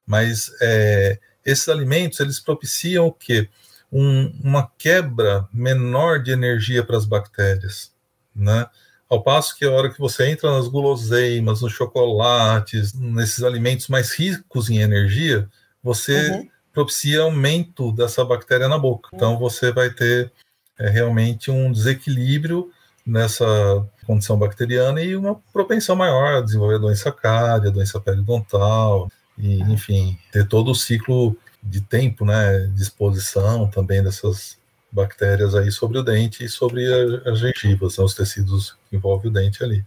Mas é, esses alimentos eles propiciam o quê? Um, uma quebra menor de energia para as bactérias, né? Ao passo que a hora que você entra nas guloseimas, nos chocolates, nesses alimentos mais ricos em energia, você uhum. propicia aumento dessa bactéria na boca. Então você vai ter é, realmente um desequilíbrio nessa condição bacteriana e uma propensão maior a desenvolver doença cária, doença periodontal, e, enfim, ter todo o ciclo de tempo, né, de exposição também dessas bactérias aí sobre o dente e sobre as gengivas, são os tecidos que envolvem o dente ali.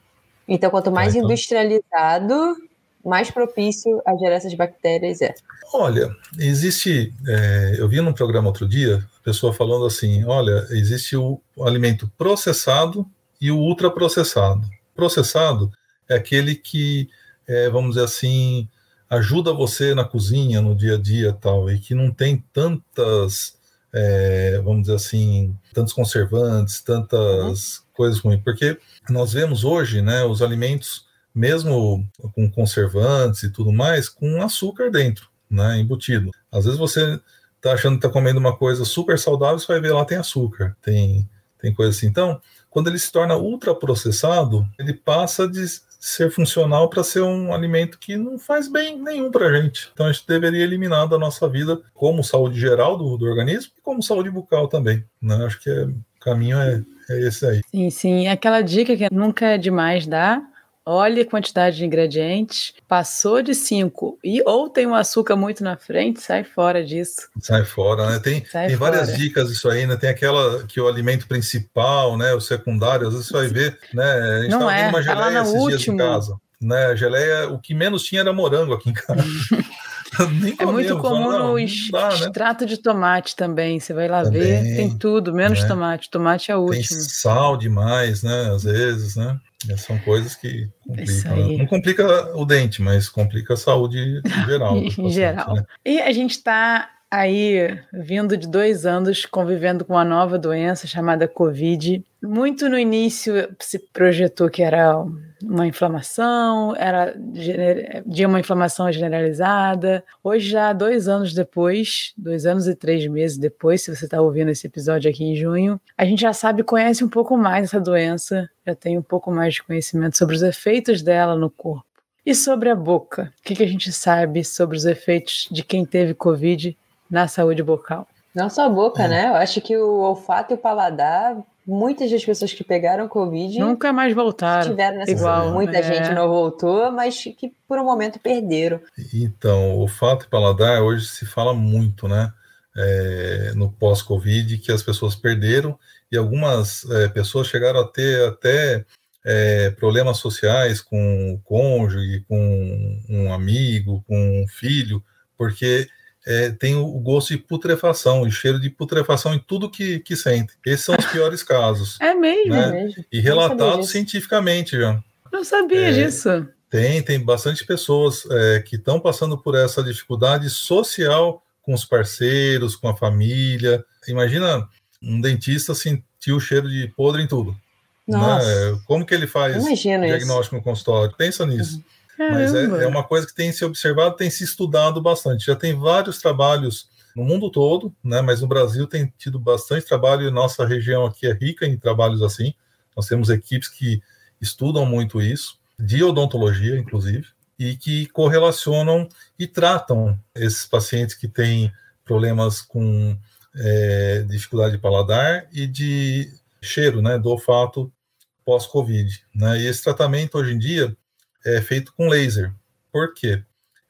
Então, quanto mais então, industrializado, mais propício a gerar essas bactérias é. Olha, existe, é, eu vi num programa outro dia, a pessoa falando assim, olha, existe o alimento processado e o ultraprocessado. Processado é aquele que, é, vamos dizer assim, ajuda você na cozinha, no dia a dia tal, e que não tem tantas, é, vamos dizer assim, tantos conservantes, tantas uhum. coisas ruins. Porque nós vemos hoje, né, os alimentos, mesmo com conservantes e tudo mais, com açúcar dentro, né, embutido. Às vezes você está achando que está comendo uma coisa super saudável, você vai ver lá tem açúcar, tem, tem coisa assim. Então, quando ele se torna ultraprocessado, ele passa de ser funcional para ser um alimento que não faz bem nenhum para a gente. Então a gente deveria eliminar da nossa vida como saúde geral do, do organismo e como saúde bucal também. Né? Acho que é, o caminho é, é esse aí. Sim, sim. Aquela dica que nunca é demais dar olhe a quantidade de ingredientes, passou de 5 e ou tem um açúcar muito na frente, sai fora disso. Sai fora, né? Tem, tem várias dicas isso aí, né? Tem aquela que o alimento principal, né? O secundário, às vezes você vai ver, né? A gente Não é, uma tá geleia esses último. dias em casa. Né, a geleia, o que menos tinha era morango aqui em casa. é muito comum não, no né? extrato de tomate também. Você vai lá também, ver, tem tudo, menos né? tomate. Tomate é o último. Tem sal demais, né? Às vezes, né? São coisas que complicam. Né? Não complica o dente, mas complica a saúde em geral. em geral. Né? E a gente está aí vindo de dois anos convivendo com uma nova doença chamada Covid. Muito no início se projetou que era uma inflamação, era de uma inflamação generalizada. Hoje, já dois anos depois, dois anos e três meses depois, se você está ouvindo esse episódio aqui em junho, a gente já sabe, conhece um pouco mais essa doença, já tem um pouco mais de conhecimento sobre os efeitos dela no corpo. E sobre a boca, o que, que a gente sabe sobre os efeitos de quem teve Covid na saúde bucal. Não só a boca, é. né? Eu acho que o olfato e o paladar, muitas das pessoas que pegaram Covid nunca mais voltaram. Tiveram nessa igual. Muita é. gente não voltou, mas que por um momento perderam. Então, o olfato e paladar hoje se fala muito, né? É, no pós-Covid, que as pessoas perderam e algumas é, pessoas chegaram a ter até é, problemas sociais com o cônjuge, com um amigo, com um filho, porque é, tem o gosto de putrefação, o cheiro de putrefação em tudo que, que sente. Esses são os piores casos. É mesmo, né? é mesmo. E relatado cientificamente já. Não sabia é, disso. Tem, tem bastante pessoas é, que estão passando por essa dificuldade social com os parceiros, com a família. Imagina um dentista sentir o cheiro de podre em tudo. Né? Como que ele faz diagnóstico isso. no consultório? Pensa nisso. Uhum. Mas é, é, uma coisa que tem se observado, tem se estudado bastante. Já tem vários trabalhos no mundo todo, né? Mas no Brasil tem tido bastante trabalho e nossa região aqui é rica em trabalhos assim. Nós temos equipes que estudam muito isso, de odontologia, inclusive, e que correlacionam e tratam esses pacientes que têm problemas com é, dificuldade de paladar e de cheiro, né, do olfato pós-Covid. Né? E esse tratamento hoje em dia é feito com laser. Por quê?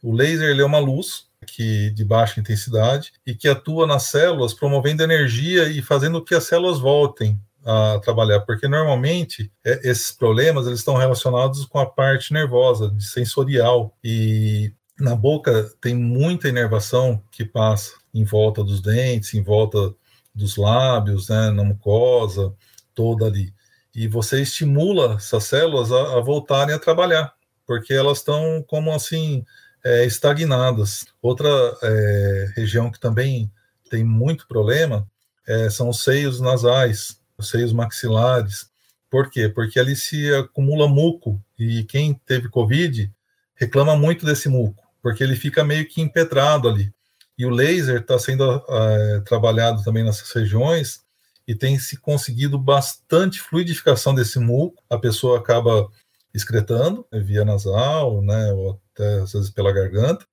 O laser é uma luz que de baixa intensidade e que atua nas células promovendo energia e fazendo que as células voltem a trabalhar, porque normalmente é, esses problemas eles estão relacionados com a parte nervosa, de sensorial e na boca tem muita inervação que passa em volta dos dentes, em volta dos lábios, né, na mucosa toda ali. E você estimula essas células a, a voltarem a trabalhar porque elas estão como assim é, estagnadas. Outra é, região que também tem muito problema é, são os seios nasais, os seios maxilares. Por quê? Porque ali se acumula muco e quem teve Covid reclama muito desse muco, porque ele fica meio que empedrado ali. E o laser está sendo é, trabalhado também nessas regiões e tem se conseguido bastante fluidificação desse muco. A pessoa acaba excretando né, via nasal, né, ou até às vezes pela garganta,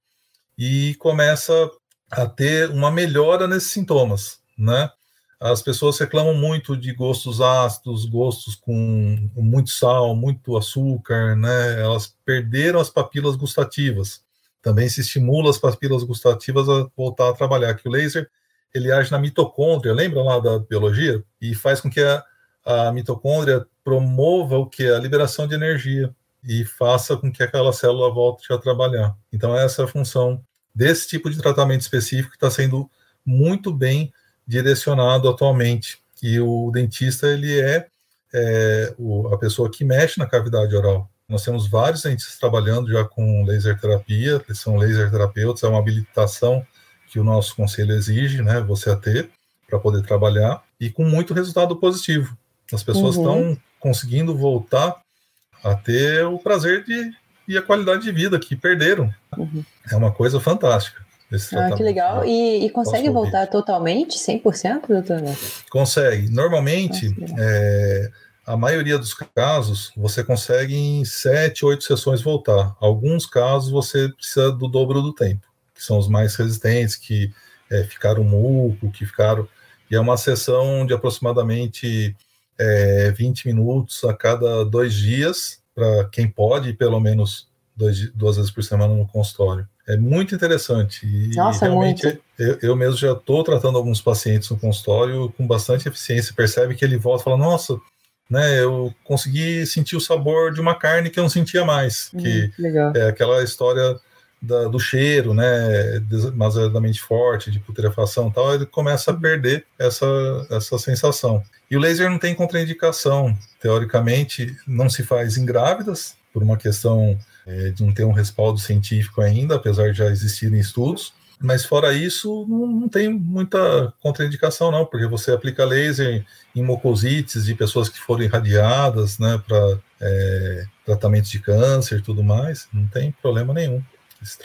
e começa a ter uma melhora nesses sintomas, né? As pessoas reclamam muito de gostos ácidos, gostos com muito sal, muito açúcar, né? Elas perderam as papilas gustativas. Também se estimula as papilas gustativas a voltar a trabalhar. Que o laser ele age na mitocôndria, lembra lá da biologia? E faz com que a, a mitocôndria promova o que? A liberação de energia e faça com que aquela célula volte a trabalhar. Então, essa é a função desse tipo de tratamento específico que está sendo muito bem direcionado atualmente. E o dentista, ele é, é o, a pessoa que mexe na cavidade oral. Nós temos vários dentistas trabalhando já com laser terapia, que são laser terapeutas, é uma habilitação que o nosso conselho exige, né, você a ter, para poder trabalhar, e com muito resultado positivo. As pessoas estão uhum. Conseguindo voltar a ter o prazer de e a qualidade de vida que perderam. Uhum. É uma coisa fantástica. ah, que legal. E, e consegue voltar totalmente, 100%, doutor? Consegue. Normalmente, é, a maioria dos casos, você consegue em 7, 8 sessões voltar. Alguns casos, você precisa do dobro do tempo, que são os mais resistentes, que é, ficaram muco, que ficaram... E é uma sessão de aproximadamente é, 20 minutos a cada dois dias, para quem pode, pelo menos dois, duas vezes por semana no consultório. É muito interessante. E Nossa, realmente muito. Eu, eu mesmo já estou tratando alguns pacientes no consultório com bastante eficiência. Percebe que ele volta e fala: Nossa, né, eu consegui sentir o sabor de uma carne que eu não sentia mais. Hum, que legal. é aquela história da, do cheiro, né, demasiadamente forte, de putrefação e tal, ele começa a perder essa, essa sensação. E o laser não tem contraindicação. Teoricamente, não se faz em grávidas, por uma questão é, de não ter um respaldo científico ainda, apesar de já existirem estudos. Mas fora isso, não, não, tem muita contraindicação, não, porque você aplica laser em mucosites de pessoas que foram irradiadas, né, para é, tratamentos de câncer e tudo mais, não tem problema nenhum.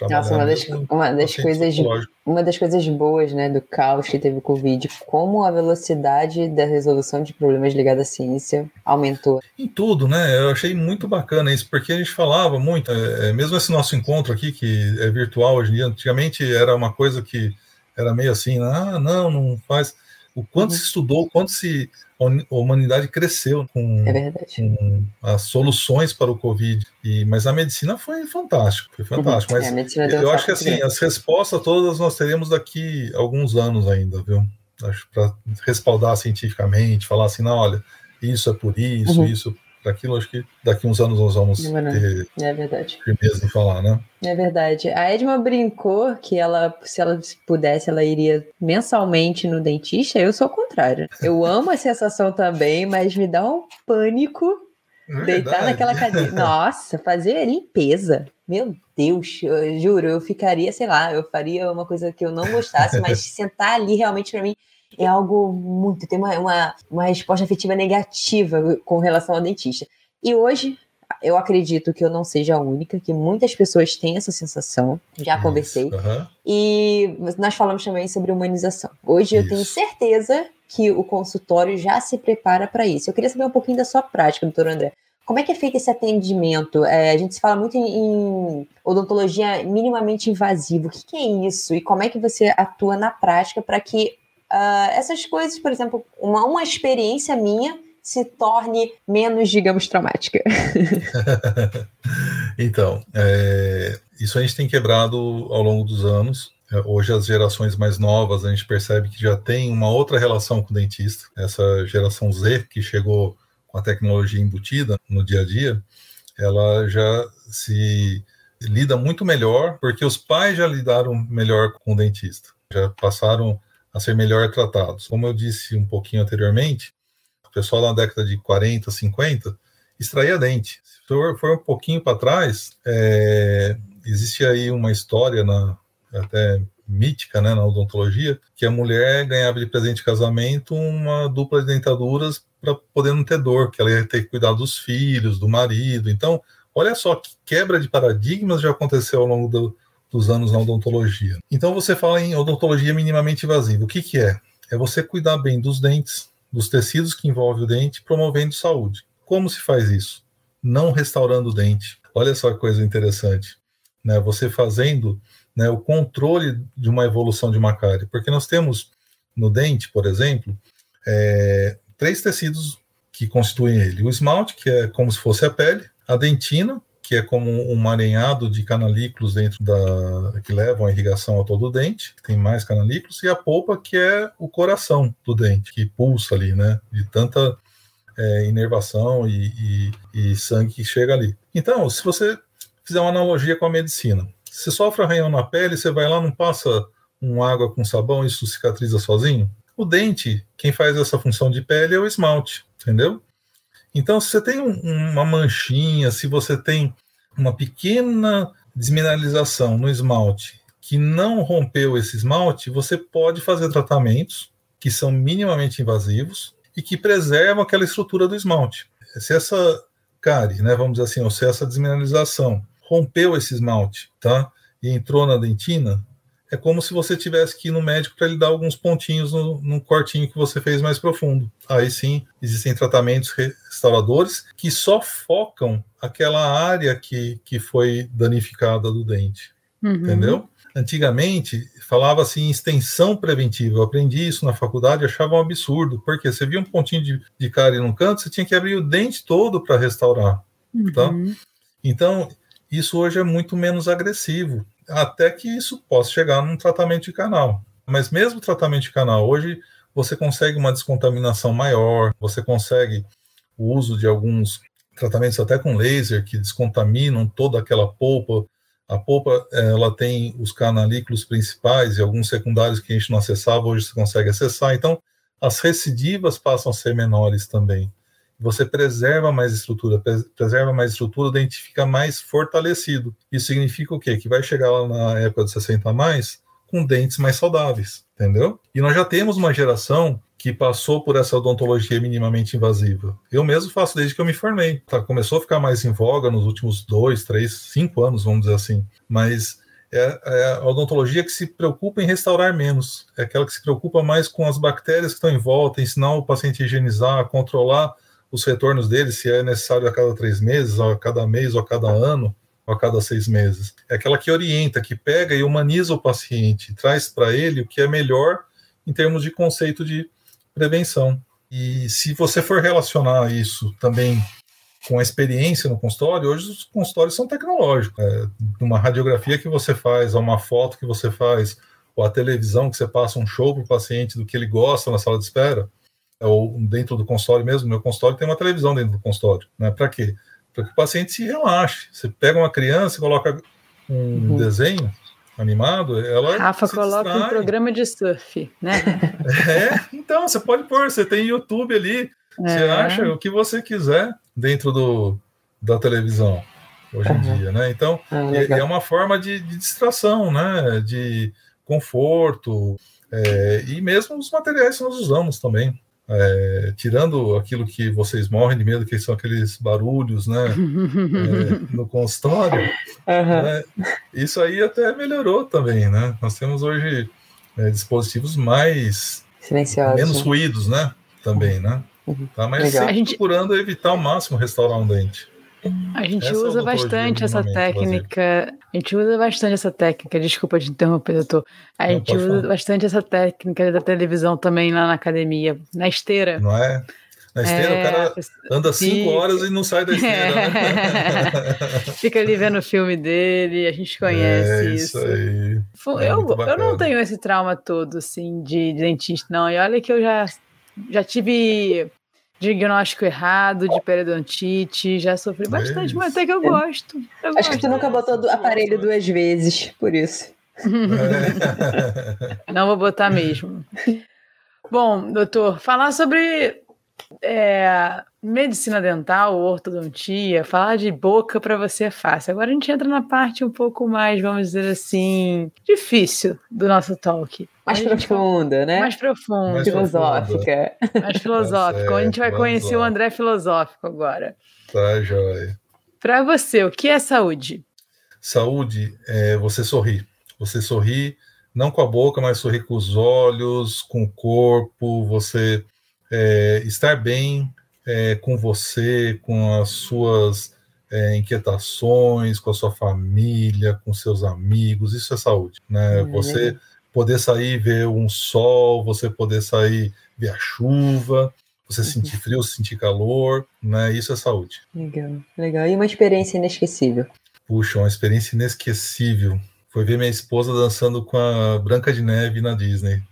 Nossa, uma das, uma das coisas uma das coisas boas, né, do caos que teve o Covid, como a velocidade da resolução de problemas ligados à ciência aumentou. Em tudo, né? Eu achei muito bacana isso, porque a gente falava muito, é, mesmo esse nosso encontro aqui, que é virtual hoje em dia, antigamente era uma coisa que era meio assim, ah, não, não faz. O quanto uhum. se estudou, o quanto se a humanidade cresceu com, é com, as soluções para o Covid. E, mas a medicina foi fantástico, foi fantástico. Uhum. Mas é, eu acho que assim, as respostas todas nós teremos daqui alguns anos ainda, viu? Acho para respaldar cientificamente, falar assim, não, olha, isso é por isso, uhum. isso aquilo, acho que daqui uns anos nós vamos ter é verdade. firmeza em falar, né? É verdade. A Edma brincou que ela, se ela pudesse, ela iria mensalmente no dentista. Eu sou o contrário. Eu amo a sensação também, mas me dá um pânico é deitar naquela cadeira. Nossa, fazer limpeza. Meu Deus, eu juro, eu ficaria, sei lá, eu faria uma coisa que eu não gostasse, mas sentar ali realmente para mim é algo muito. tem uma, uma, uma resposta afetiva negativa com relação ao dentista. E hoje, eu acredito que eu não seja a única, que muitas pessoas têm essa sensação, já Isso, conversei. Uhum. E nós falamos também sobre humanização. Hoje isso. eu tenho certeza que o consultório já se prepara para isso. Eu queria saber um pouquinho da sua prática, doutor André. Como é que é feito esse atendimento? É, a gente se fala muito em, em odontologia minimamente invasiva. O que, que, é isso? E como é que você atua na prática para que uh, essas coisas, por exemplo, uma, uma experiência minha se torne menos, digamos, traumática. então, é, isso a gente tem quebrado ao longo dos anos. É, hoje as gerações mais novas a gente percebe que já tem uma outra relação com o dentista. Essa geração Z que chegou com a tecnologia embutida no dia a dia, ela já se lida muito melhor porque os pais já lidaram melhor com o dentista. Já passaram a ser melhor tratados. Como eu disse um pouquinho anteriormente, o pessoal na década de 40, 50 extraía dente. Se for, for um pouquinho para trás, é, existe aí uma história na, até mítica né, na odontologia, que a mulher ganhava de presente de casamento uma dupla de dentaduras para poder não ter dor, que ela ia ter que cuidar dos filhos, do marido. Então, olha só que quebra de paradigmas já aconteceu ao longo do, dos anos na odontologia. Então você fala em odontologia minimamente invasiva. O que, que é? É você cuidar bem dos dentes, dos tecidos que envolvem o dente, promovendo saúde. Como se faz isso? Não restaurando o dente. Olha só que coisa interessante. Né? Você fazendo né, o controle de uma evolução de uma cárie. Porque nós temos no dente, por exemplo, é, três tecidos que constituem ele. O esmalte, que é como se fosse a pele, a dentina, que é como um arenhado de canalículos dentro da que levam a irrigação a todo o dente, que tem mais canalículos, e a polpa, que é o coração do dente, que pulsa ali, né? De tanta é, inervação e, e, e sangue que chega ali. Então, se você fizer uma analogia com a medicina, você sofre arranhão na pele, você vai lá, não passa um água com sabão, isso cicatriza sozinho? O dente, quem faz essa função de pele é o esmalte, entendeu? Então, se você tem um, uma manchinha, se você tem uma pequena desmineralização no esmalte que não rompeu esse esmalte, você pode fazer tratamentos que são minimamente invasivos e que preservam aquela estrutura do esmalte. Se essa cárie, né, vamos dizer assim, ou se essa desmineralização rompeu esse esmalte, tá, e entrou na dentina, é como se você tivesse que ir no médico para ele dar alguns pontinhos no, no, cortinho que você fez mais profundo. Aí sim, existem tratamentos restauradores que só focam aquela área que, que foi danificada do dente. Uhum. Entendeu? Antigamente, falava-se em extensão preventiva. Eu aprendi isso na faculdade, achava um absurdo, porque você via um pontinho de, de cárie num canto, você tinha que abrir o dente todo para restaurar. tá? Uhum. Então, isso hoje é muito menos agressivo, até que isso possa chegar num tratamento de canal. Mas mesmo tratamento de canal, hoje você consegue uma descontaminação maior, você consegue o uso de alguns tratamentos até com laser que descontaminam toda aquela polpa. A polpa ela tem os canalículos principais e alguns secundários que a gente não acessava, hoje você consegue acessar. Então, as recidivas passam a ser menores também. Você preserva mais estrutura, preserva mais estrutura, o dente fica mais fortalecido. Isso significa o quê? Que vai chegar lá na época dos 60 a mais com dentes mais saudáveis, entendeu? E nós já temos uma geração que passou por essa odontologia minimamente invasiva. Eu mesmo faço desde que eu me formei. Tá, começou a ficar mais em voga nos últimos dois, três, cinco anos, vamos dizer assim. Mas é, é, a odontologia que se preocupa em restaurar menos. É aquela que se preocupa mais com as bactérias que estão em volta, ensinar o paciente a higienizar, a controlar os retornos dele, se é necessário a cada três meses, a cada mês, ou a cada ano, ou a cada seis meses. É aquela que orienta, que pega e humaniza o paciente, traz para ele o que é melhor em termos de conceito de prevenção. E se você for relacionar isso também com a experiência no consultório, hoje os consultórios são tecnológicos. É, uma radiografia que você faz, uma foto que você faz, ou a televisão que você passa um show para o paciente do que ele gosta na sala de espera, ou dentro do consultório mesmo, meu consultório tem uma televisão dentro do consultório. Né? Para quê? Para que o paciente se relaxe. Você pega uma criança, coloca um uhum. desenho, animado, ela. Rafa coloca distrai. um programa de surf, né? É, então, você pode pôr, você tem YouTube ali, é. você acha o que você quiser dentro do, da televisão hoje em dia, né? Então, ah, é, é, uma forma de, de, distração, né? De conforto, é, e mesmo os materiais que nós usamos também. É, tirando aquilo que vocês morrem de medo, que são aqueles barulhos, né, é, no consultório, uhum. né, isso aí até melhorou também, né? Nós temos hoje é, dispositivos mais silenciosos, menos ruídos, né? Também, né? Uhum. Tá, mas Legal. sempre procurando evitar ao máximo restaurar um dente. A gente essa usa bastante essa técnica. A gente usa bastante essa técnica. Desculpa te interromper, doutor. A gente usa falar. bastante essa técnica da televisão também lá na academia, na esteira. Não é? Na esteira, é, o cara anda cinco horas e não sai da esteira. Né? Fica ali vendo o filme dele, a gente conhece é isso. isso. Aí. É eu, eu não tenho esse trauma todo, assim, de dentista, não. E olha que eu já, já tive diagnóstico errado de periodontite, já sofri bastante, mas até que eu gosto. Eu Acho gosto. que tu nunca botou do aparelho duas vezes, por isso. Não vou botar mesmo. Bom, doutor, falar sobre é, medicina dental, ortodontia, falar de boca para você é fácil. Agora a gente entra na parte um pouco mais, vamos dizer assim, difícil do nosso talk. Mais profunda, né? Mais profunda. Mais filosófica. Mais filosófica. Tá a gente vai conhecer o André filosófico agora. Tá, joia. Para você, o que é saúde? Saúde é você sorrir. Você sorrir não com a boca, mas sorrir com os olhos, com o corpo, você é, estar bem é, com você, com as suas é, inquietações, com a sua família, com seus amigos, isso é saúde, né? Uhum. Você poder sair ver um sol, você poder sair ver a chuva, você uhum. sentir frio, sentir calor, né? Isso é saúde. Legal, legal. E uma experiência inesquecível? Puxa, uma experiência inesquecível. Foi ver minha esposa dançando com a Branca de Neve na Disney.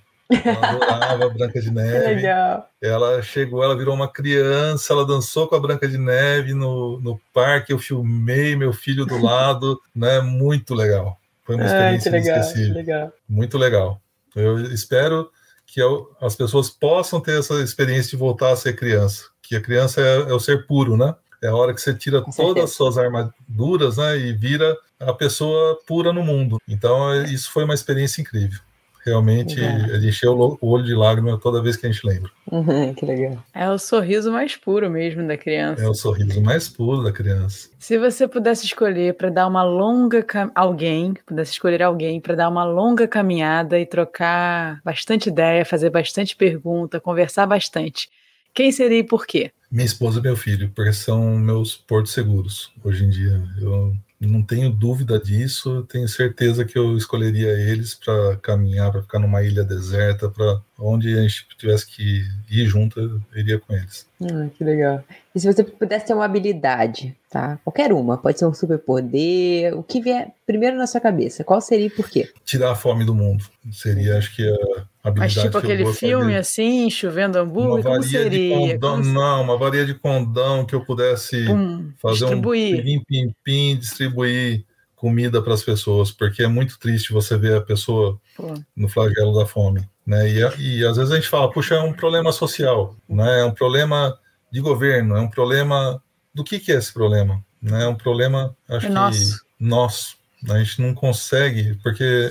Ela adorava a Branca de Neve. Legal. Ela chegou, ela virou uma criança, ela dançou com a Branca de Neve no, no parque, eu filmei meu filho do lado, né? Muito legal. Foi uma experiência ah, legal. Legal. Muito legal. Eu espero que eu, as pessoas possam ter essa experiência de voltar a ser criança. Que a criança é, é o ser puro, né? É a hora que você tira Com todas certeza. as suas armaduras, né? E vira a pessoa pura no mundo. Então, isso foi uma experiência incrível realmente ele encheu o olho de lágrima toda vez que a gente lembra. Uhum, que legal. É o sorriso mais puro mesmo da criança. É o sorriso mais puro da criança. Se você pudesse escolher para dar uma longa cam... alguém, pudesse escolher alguém para dar uma longa caminhada e trocar bastante ideia, fazer bastante pergunta, conversar bastante, quem seria e por quê? Minha esposa e meu filho, porque são meus portos seguros hoje em dia. Eu não tenho dúvida disso, tenho certeza que eu escolheria eles para caminhar, para ficar numa ilha deserta, para onde a gente tivesse que ir junto, eu iria com eles. Ah, que legal. E se você pudesse ter uma habilidade, tá? Qualquer uma, pode ser um superpoder, o que vier primeiro na sua cabeça, qual seria e por quê? Tirar a fome do mundo. Seria, acho que, a habilidade Mas tipo aquele filme assim, chovendo hambúrguer, como seria? Condão, como não, uma varia de condão que eu pudesse Pum, fazer distribuir. um pim-pim-pim, distribuir comida para as pessoas, porque é muito triste você ver a pessoa Pô. no flagelo da fome. Né? E, e às vezes a gente fala, puxa, é um problema social, né? é um problema de governo, é um problema. Do que, que é esse problema? Né? É um problema, acho É que nosso. nosso. A gente não consegue, porque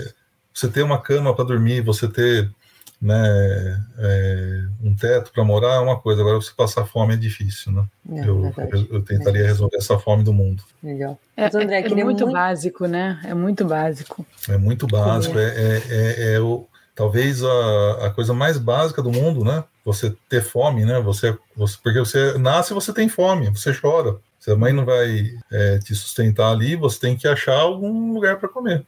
você ter uma cama para dormir, você ter né, é, um teto para morar é uma coisa, agora você passar fome é difícil, né? É, eu, eu, tentaria resolver essa fome do mundo. Legal. É, Mas, André, é- é queria muito, muito- básico, né? É muito básico. É muito básico, é, é, é, é o, talvez a, a coisa mais básica do mundo, né? Você ter fome, né? Você, você, porque você nasce e você tem fome, você chora. Se a mãe não vai é, te sustentar ali, você tem que achar algum lugar para comer.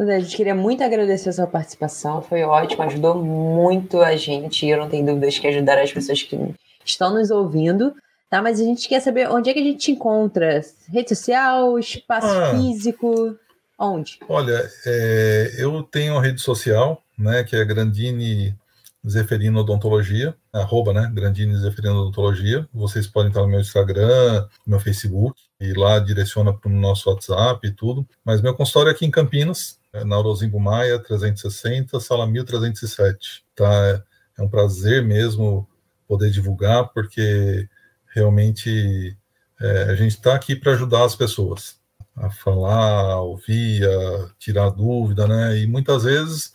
André, a gente queria muito agradecer a sua participação, foi ótimo, ajudou muito a gente, e eu não tenho dúvidas que ajudará as pessoas que estão nos ouvindo, tá? Mas a gente quer saber onde é que a gente te encontra? Rede social, espaço Ah. físico, onde? Olha, é, eu tenho uma rede social, né, que é Grandini Zeferino Odontologia, arroba, né, Grandini Zeferino Odontologia. Vocês podem estar no meu Instagram, no meu Facebook, e lá direciona para o nosso WhatsApp e tudo. Mas meu consultório é aqui em Campinas, é na Orozimbo Maia, 360, sala 1307. Tá? É um prazer mesmo poder divulgar, porque realmente é, a gente está aqui para ajudar as pessoas a falar, a ouvir, a tirar dúvida, né? E muitas vezes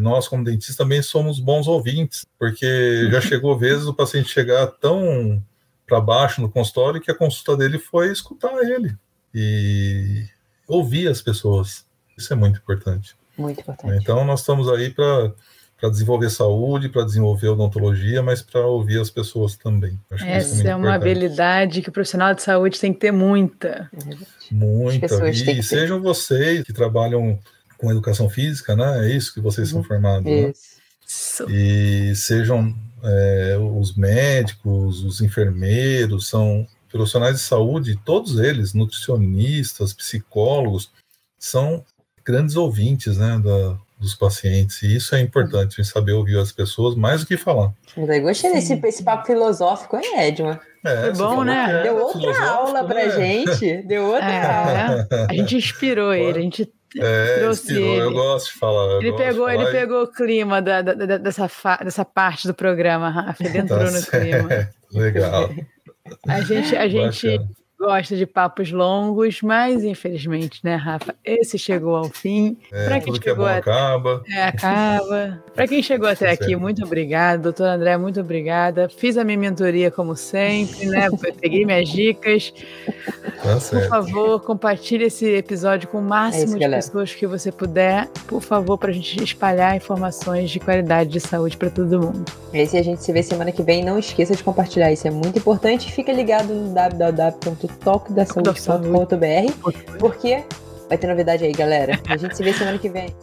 nós, como dentistas, também somos bons ouvintes, porque já chegou vezes o paciente chegar tão para baixo no consultório que a consulta dele foi escutar ele e ouvir as pessoas. Isso é muito importante. Muito né? importante. Então, nós estamos aí para para desenvolver saúde, para desenvolver odontologia, mas para ouvir as pessoas também. Acho isso Essa muito é uma importante. habilidade que o profissional de saúde tem que ter muita. É. Muita. E sejam vocês que trabalham com educação física, né? É isso que vocês são Uhum. formados, né? Isso. Isso. E sejam é, os médicos, os enfermeiros, são profissionais de saúde, todos eles, nutricionistas, psicólogos, são grandes ouvintes, né? Da, dos pacientes. E isso é importante, saber ouvir as pessoas mais do que falar. André, gostei desse esse papo filosófico, hein, Edma? É, Foi bom, né? é Deu outra aula pra né? gente. Deu outra aula. É, a gente inspirou ele, a gente É, trouxe inspirou, eu ele. gosto de falar. eu Ele pegou, ele falar e- pegou o clima da, da- da- dessa, fa- dessa parte do programa, Rafa. Ele entrou Tá no certo. clima. Legal. A gente, a gente. Gosta de papos longos, mas infelizmente, né, Rafa? Esse chegou ao fim. É, Pra quem tudo que é bom chegou até acaba. É, acaba. Para quem chegou até Tá aqui, certo. muito obrigada. Doutora André, muito obrigada. Fiz a minha mentoria como sempre, né? Peguei minhas dicas. Tá Por favor, compartilhe esse episódio com o máximo É isso, de galera. pessoas que você puder. Por favor, para a gente espalhar informações de qualidade de saúde para todo mundo. E aí, se a gente se vê semana que vem, não esqueça de compartilhar. Isso é muito importante. Fica ligado no www.toquedasaude.com.br porque vai ter novidade aí, galera. A gente se vê semana que vem.